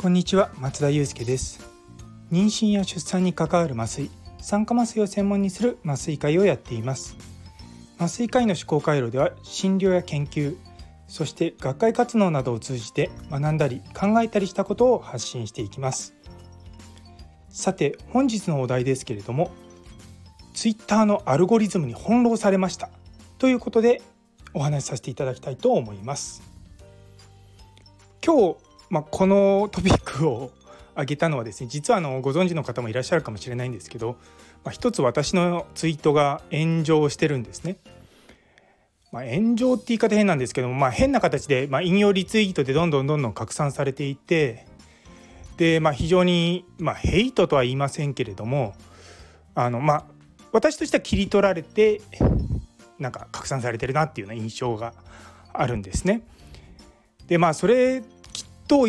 こんにちは松田祐介です。妊娠や出産に関わる麻酔酸化麻酔を専門にする麻酔会をやっています。麻酔科医の思考回路では診療や研究そして学会活動などを通じて学んだり考えたりしたことを発信していきます。さて本日のお題ですけれども Twitter のアルゴリズムに翻弄されましたということでお話しさせていただきたいと思います。今日、まあ、このトピックを挙げたのはですね実はあのご存知の方もいらっしゃるかもしれないんですけど、まあ、一つ私のツイートが炎上してるんですね。まあ、炎上って言い方変なんですけども、まあ、変な形で、まあ、引用リツイートでどんどんどんどん拡散されていてで、まあ、非常に、まあ、ヘイトとは言いませんけれどもあの、まあ、私としては切り取られてなんか拡散されてるなっていうような印象があるんですね。でまあそれと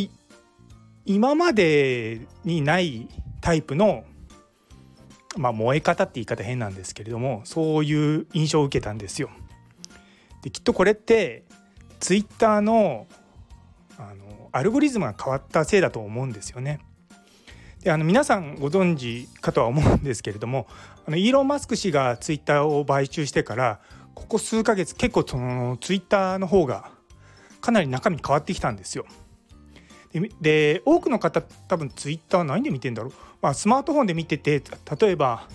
今までにないタイプの、まあ、燃え方って言い方変なんですけれどもそういう印象を受けたんですよ。できっとこれってツイッターのあのアルゴリズムが変わったせいだと思うんですよね。であの皆さんご存知かとは思うんですけれどもあのイーロン・マスク氏がツイッターを買収してからここ数ヶ月結構そのツイッターの方がかなり中身変わってきたんですよ。で多くの方多分ツイッター何で見てんだろう、まあ、スマートフォンで見てて例えば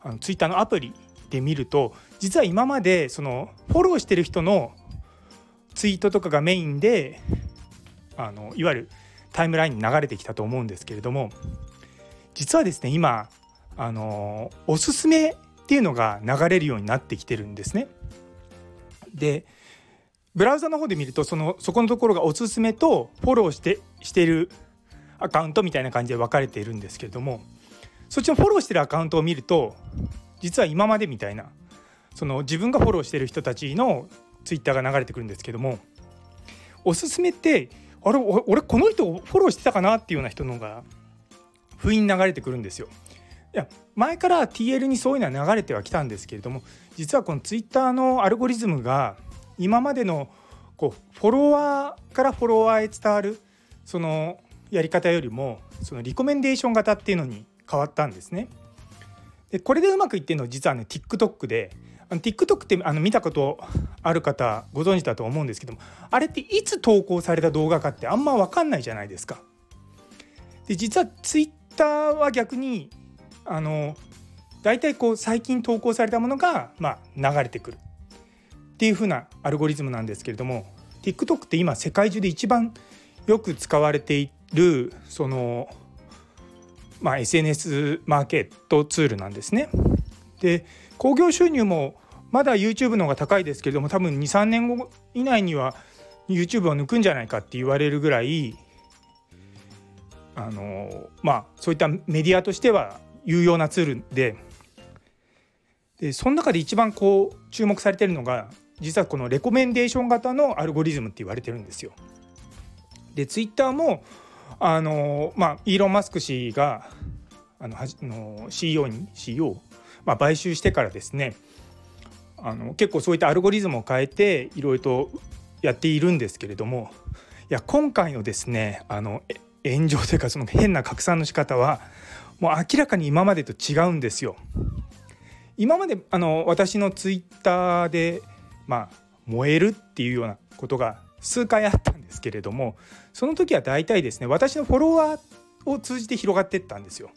あのツイッターのアプリで見ると実は今までそのフォローしてる人のツイートとかがメインであのいわゆるタイムラインに流れてきたと思うんですけれども実はですね今あのおすすめっていうのが流れるようになってきてるんですね。でブラウザの方で見るとそのそこのところがおすすめとフォローしてしているアカウントみたいな感じで分かれているんですけれどもそっちのフォローしてるアカウントを見ると実は今までみたいなその自分がフォローしてる人たちのツイッターが流れてくるんですけどもおすすめってあれ俺この人をフォローしてたかなっていうような人のが不意に流れてくるんですよ。いや前から TL にそういうのは流れてはきたんですけれども実はこのツイッターのアルゴリズムが今までのこうフォロワーからフォロワーへ伝わるそのやり方よりもそのリコメンデーション型っていうのに変わったんですね。でこれでうまくいってるのは実はね TikTok であの TikTok ってあの見たことある方ご存知だと思うんですけどもあれっていつ投稿された動画かってあんま分かんないじゃないですか。で実は Twitter は逆にあの大体こう最近投稿されたものが、まあ、流れてくるっていう風なアルゴリズムなんですけれども TikTok って今世界中で一番よく使われているその、まあ、SNS マーケットツールなんですね。で興行収入もまだ YouTube の方が高いですけれども多分23年後以内には YouTube を抜くんじゃないかって言われるぐらいあのまあそういったメディアとしては有用なツールででその中で一番こう注目されてるのが実はこのレコメンデーション型のアルゴリズムって言われてるんですよ。でツイッターもあのまあイーロン・マスク氏があのはの CEO に CEO、まあ、買収してからですねあの結構そういったアルゴリズムを変えていろいろとやっているんですけれどもいや今回のですねあの炎上というかその変な拡散の仕方はもう明らかに今までと違うんですよ。今まであの私のツイッターで、まあ、燃えるっていうようなことが数回あったんですけれどもその時は大体ですね私のフォロワーを通じて広がっていったんですよ。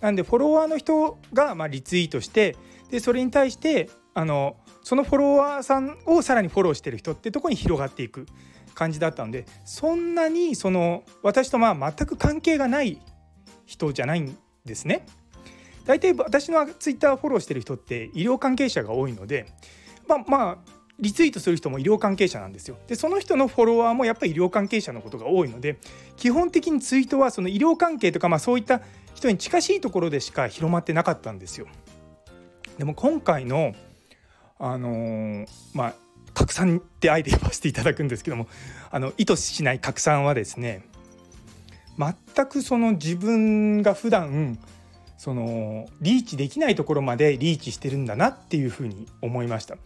なんでフォロワーの人がまリツイートしてでそれに対してあのそのフォロワーさんをさらにフォローしてる人ってとこに広がっていく感じだったのでそんなにその私とまあ全く関係がない人じゃないんですね。大体私のツイッターフォローしてる人って医療関係者が多いのでまあまあリツイートする人も医療関係者なんですよ。でその人のフォロワーもやっぱり医療関係者のことが多いので基本的にツイートはその医療関係とか、まあ、そういった人に近しいところでしか広まってなかったんですよ。でも今回のあのー、まあ拡散ってあえて言わせていただくんですけどもあの意図しない拡散はですね全くその自分が普段そのリーチできないところまでリーチしてるんだなっていうふうに思いました。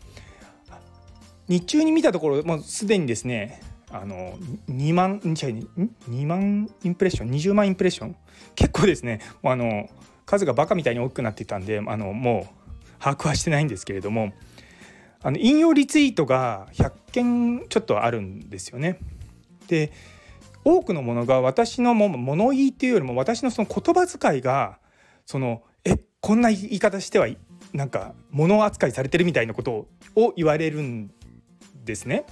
日中に見たところもうすでにですねあの2万2万インプレッション？20万インプレッション？結構ですねあの数がバカみたいに大きくなってたんであのもう把握はしてないんですけれどもあの引用リツイートが100件ちょっとあるんですよね。で多くのものが私のも物言いっていうよりも私のその言葉遣いがそのえこんな言い方してはなんか物扱いされてるみたいなことを言われるんですね。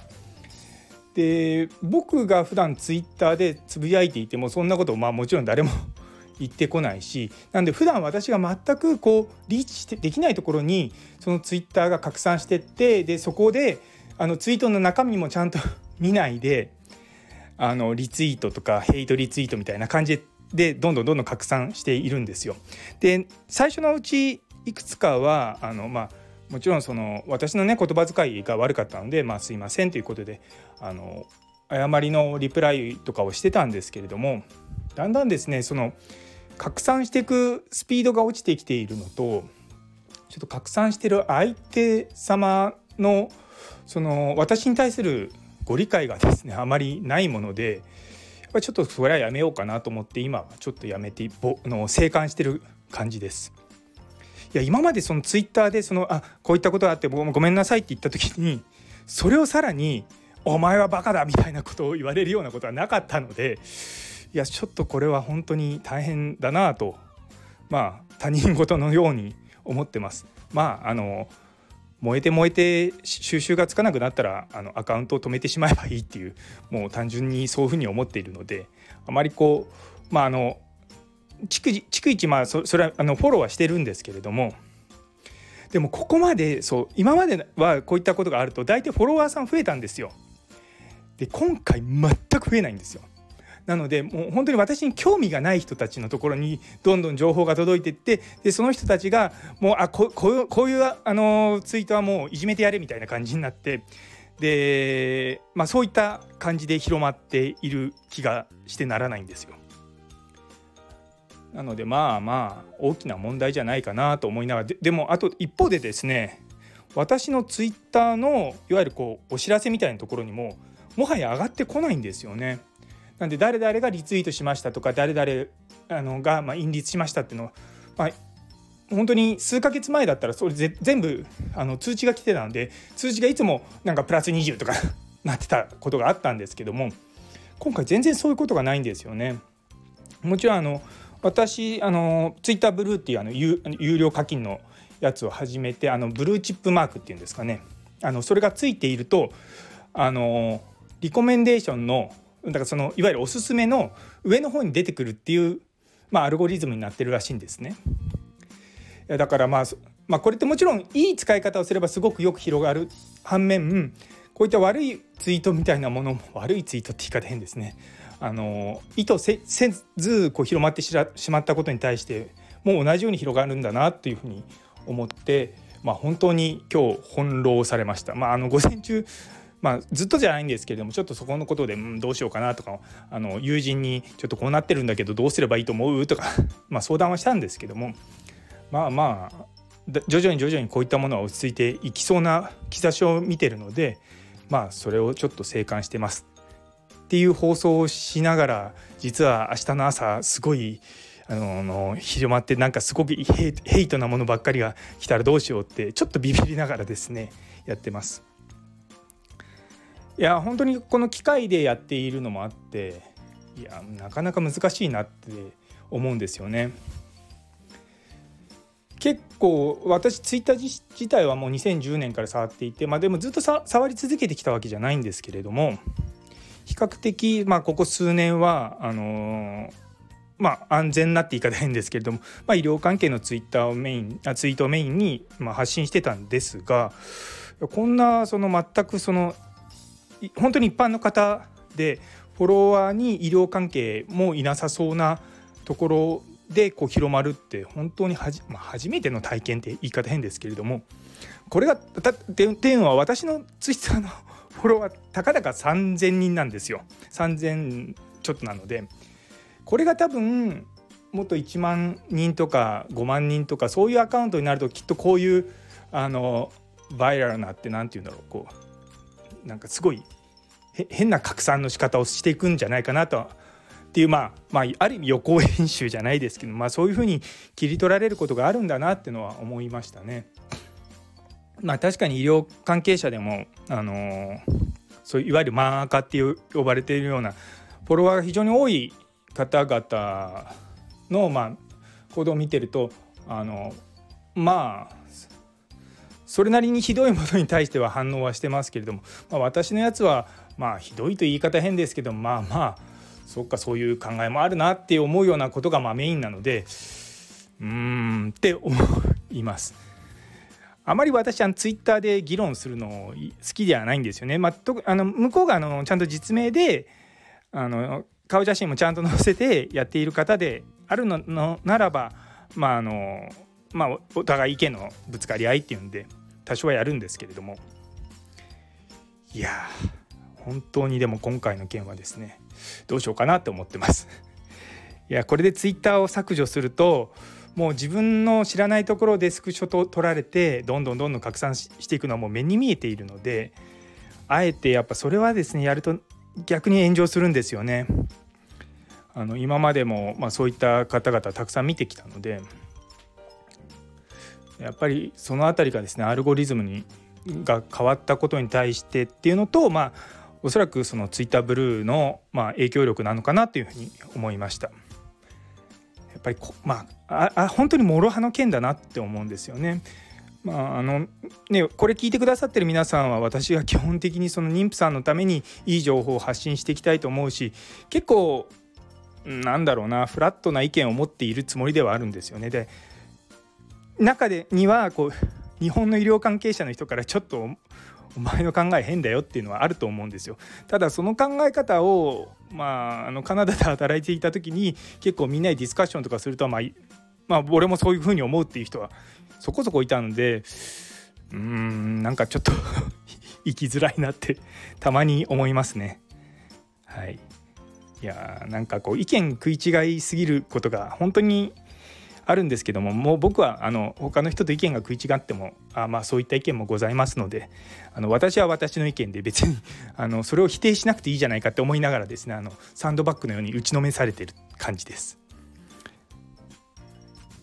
で僕が普段ツイッターでつぶやいていてもそんなことまあもちろん誰も 言ってこないしなんで普段私が全くこうリーチしてできないところにそのツイッターが拡散してってでそこであのツイートの中身もちゃんと 見ないであのリツイートとかヘイトリツイートみたいな感じででどんどんどんどん拡散しているんですよ。で最初のうちいくつかはあのまあもちろんその私のね言葉遣いが悪かったので、まあ、すいませんということであの誤りのリプライとかをしてたんですけれどもだんだんですねその拡散していくスピードが落ちてきているのとちょっと拡散してる相手様のその私に対するご理解がですねあまりないものでぱりちょっとそれはやめようかなと思って今はちょっとやめてぼの静観してる感じです。いや今までそのツイッターでそのあこういったことがあってごめんなさいって言った時にそれをさらに「お前はバカだ」みたいなことを言われるようなことはなかったのでいやちょっとこれは本当に大変だなとまあ他人事のように思ってます。まああの燃えて燃えて収集がつかなくなったらあのアカウントを止めてしまえばいいっていうもう単純にそういうふうに思っているのであまりこうまああの逐一まあそそれはあのフォローはしてるんですけれどもでもここまでそう今まではこういったことがあると大体フォロワーさん増えたんですよ。で今回全く増えないんですよ。なのでもう本当に私に興味がない人たちのところにどんどん情報が届いていってでその人たちがもうあここういうこういうあのツイートはもういじめてやれみたいな感じになってで、まあ、そういった感じで広まっている気がしてならないんですよ。なのでまあまあ大きな問題じゃないかなと思いながらででもあと一方でですね私のツイッターのいわゆるこうお知らせみたいなところにももはや上がってこないんですよね。なんで誰々がリツイートしましたとか誰々あのがまあ引率しましたっていうのを、まあ、本当に数ヶ月前だったらそれ全部あの通知が来てたんで通知がいつもなんかプラス20とか なってたことがあったんですけども今回全然そういうことがないんですよね。もちろんあの私あのツイッターブルーっていうあの有有料課金のやつを始めてあのブルーチップマークっていうんですかねあのそれがついているとあのリコメンデーションのだからそのいわゆるおすすめの上の方に出てくるっていう、まあ、アルゴリズムになってるらしいんですね。だからまあ、まあ、これってもちろんいい使い方をすればすごくよく広がる反面こういった悪いツイートみたいなものも悪いツイートって言い方変ですね。あの意図せずこう広まってしまったことに対してもう同じように広がるんだなというふうに思って、まあ、本当に今日翻弄されました。まあ、あの午前中まあ、ずっとじゃないんですけれどもちょっとそこのことで、うん、どうしようかなとかあの友人にちょっとこうなってるんだけどどうすればいいと思うとか まあ相談はしたんですけどもまあまあ徐々に徐々にこういったものは落ち着いていきそうな兆しを見てるのでまあそれをちょっと静観してますっていう放送をしながら実は明日の朝すごいあの広まってなんかすごくヘイトなものばっかりが来たらどうしようってちょっとビビりながらですねやってます。いや本当にこの機械でやっているのもあっていやなかなか難しいなって思うんですよね。結構私ツイッター自体はもう2010年から触っていてまあでもずっと触り続けてきたわけじゃないんですけれども比較的まあここ数年はあの、まあ安全なって言い方変ですけれども、まあ、医療関係のツイッターをメインあツイートをメインにまあ発信してたんですがこんなその全くその本当に一般の方でフォロワーに医療関係もいなさそうなところでこう広まるって本当にはじ、まあ、初めての体験って言い方変ですけれどもこれがっていうのは私のツイッターの フォロワーたかだか3,000人なんですよ。3,000ちょっとなので。これが多分もっと1万人とか5万人とかそういうアカウントになるときっとこういうあのバイラルなって何て言うんだろうこうなんかすごい変な拡散の仕方をしていくんじゃないかなとっていうまあ、まあ、ある意味予行演習じゃないですけど、まあ、そういうふうに切り取られることがあるんだなっていうのは思いましたね。まあ、確かに医療関係者でも、あのー、そういわゆるマーカーっていう呼ばれているようなフォロワーが非常に多い方々の、まあ、行動を見てるとあのまあそれなりにひどいものに対しては反応はしてますけれども、まあ、私のやつはまあひどいと言い方変ですけどまあまあそっかそういう考えもあるなって思うようなことがまあメインなのでうーんって思います。あまり私はツイッターで議論するの好きではないんですよね。まあ、とあの向こうがあのちゃんと実名であの顔写真もちゃんと載せてやっている方であるのならばまああのまあお互い意見のぶつかり合いっていうんで多少はやるんですけれどもいや本当にでも今回の件はですねどうしようかなって思ってますいやこれでツイッターを削除するともう自分の知らないところでスクショと取られてどんどんどんどん拡散していくのはもう目に見えているのであえてやっぱそれはですねやると逆に炎上するんですよね。あの今までも、まあ、そういった方々たくさん見てきたのでやっぱりその辺りがですねアルゴリズムにが変わったことに対してっていうのとまあおそらくそのツイッターブルーのまあ影響力なのかなというふうに思いました。やっぱりこまああ本当に諸刃の剣だなって思うんですよね。まああのね、これ聞いてくださってる皆さんは私が基本的にその妊婦さんのためにいい情報を発信していきたいと思うし結構なんだろうなフラットな意見を持っているつもりではあるんですよね。で中でにはこう日本の医療関係者の人からちょっとお前の考え変だよっていうのはあると思うんですよ。ただその考え方を、まあ、あのカナダで働いていた時に結構みんなでディスカッションとかすると、まあ、まあ俺もそういうふうに思うっていう人はそこそこいたのでうーんなんかちょっと 生きづらいなってたまに思いますね。はい、いやなんかこう意見食い違いすぎることが本当にあるんですけどももう僕はあの他の人と意見が食い違ってもあまあそういった意見もございますのであの私は私の意見で別にあのそれを否定しなくていいじゃないかって思いながらですねあのサンドバッグのように打ちのめされてる感じです。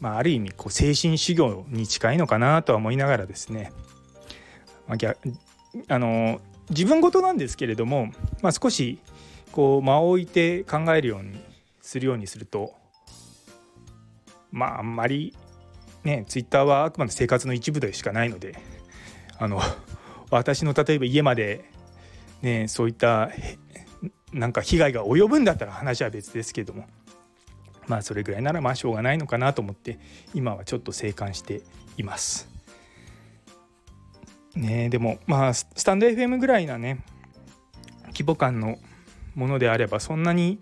まあ、ある意味こう精神修行に近いのかなとは思いながらですね、まあ、あの自分事なんですけれども、まあ、少しこう間を置いて考えるようにするようにするとまああんまりねツイッターはあくまで生活の一部でしかないのであの 私の例えば家までねそういったなんか被害が及ぶんだったら話は別ですけどもまあそれぐらいならまあしょうがないのかなと思って今はちょっと静観しています。ねでもまあスタンド FM ぐらいなね規模感のものであればそんなに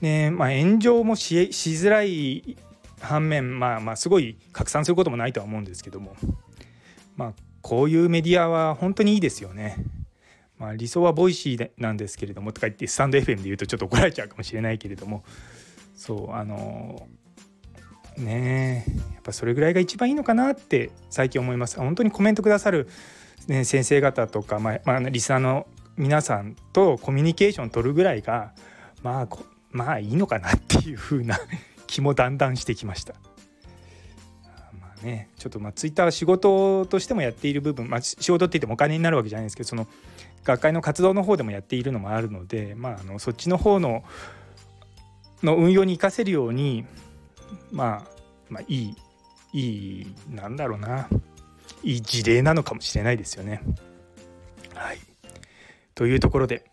ねまあ炎上もしづらい反面まあまあすごい拡散することもないとは思うんですけども。まあこういうメディアは本当にいいですよね。まあ、理想は Voicy なんですけれどもとか言ってスタンド FM で言うとちょっと怒られちゃうかもしれないけれども。そうあのねやっぱそれぐらいが一番いいのかなって最近思います。本当にコメントくださる、ね、先生方とか、まあまあ、リスナーの皆さんとコミュニケーション取るぐらいがまあまあいいのかなっていう風な気もだんだんしてきました。まあね、ちょっとまあツイッターは仕事としてもやっている部分、まあ、仕事って言ってもお金になるわけじゃないんですけどその学会の活動の方でもやっているのもあるので、まあ、あのそっちの方のの運用に生かせるように、まあ、まあいいいいなんだろうないい事例なのかもしれないですよね。はい、というところで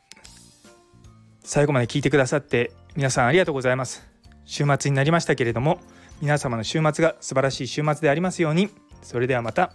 最後まで聞いてくださって皆さんありがとうございます。週末になりましたけれども皆様の週末が素晴らしい週末でありますようにそれではまた。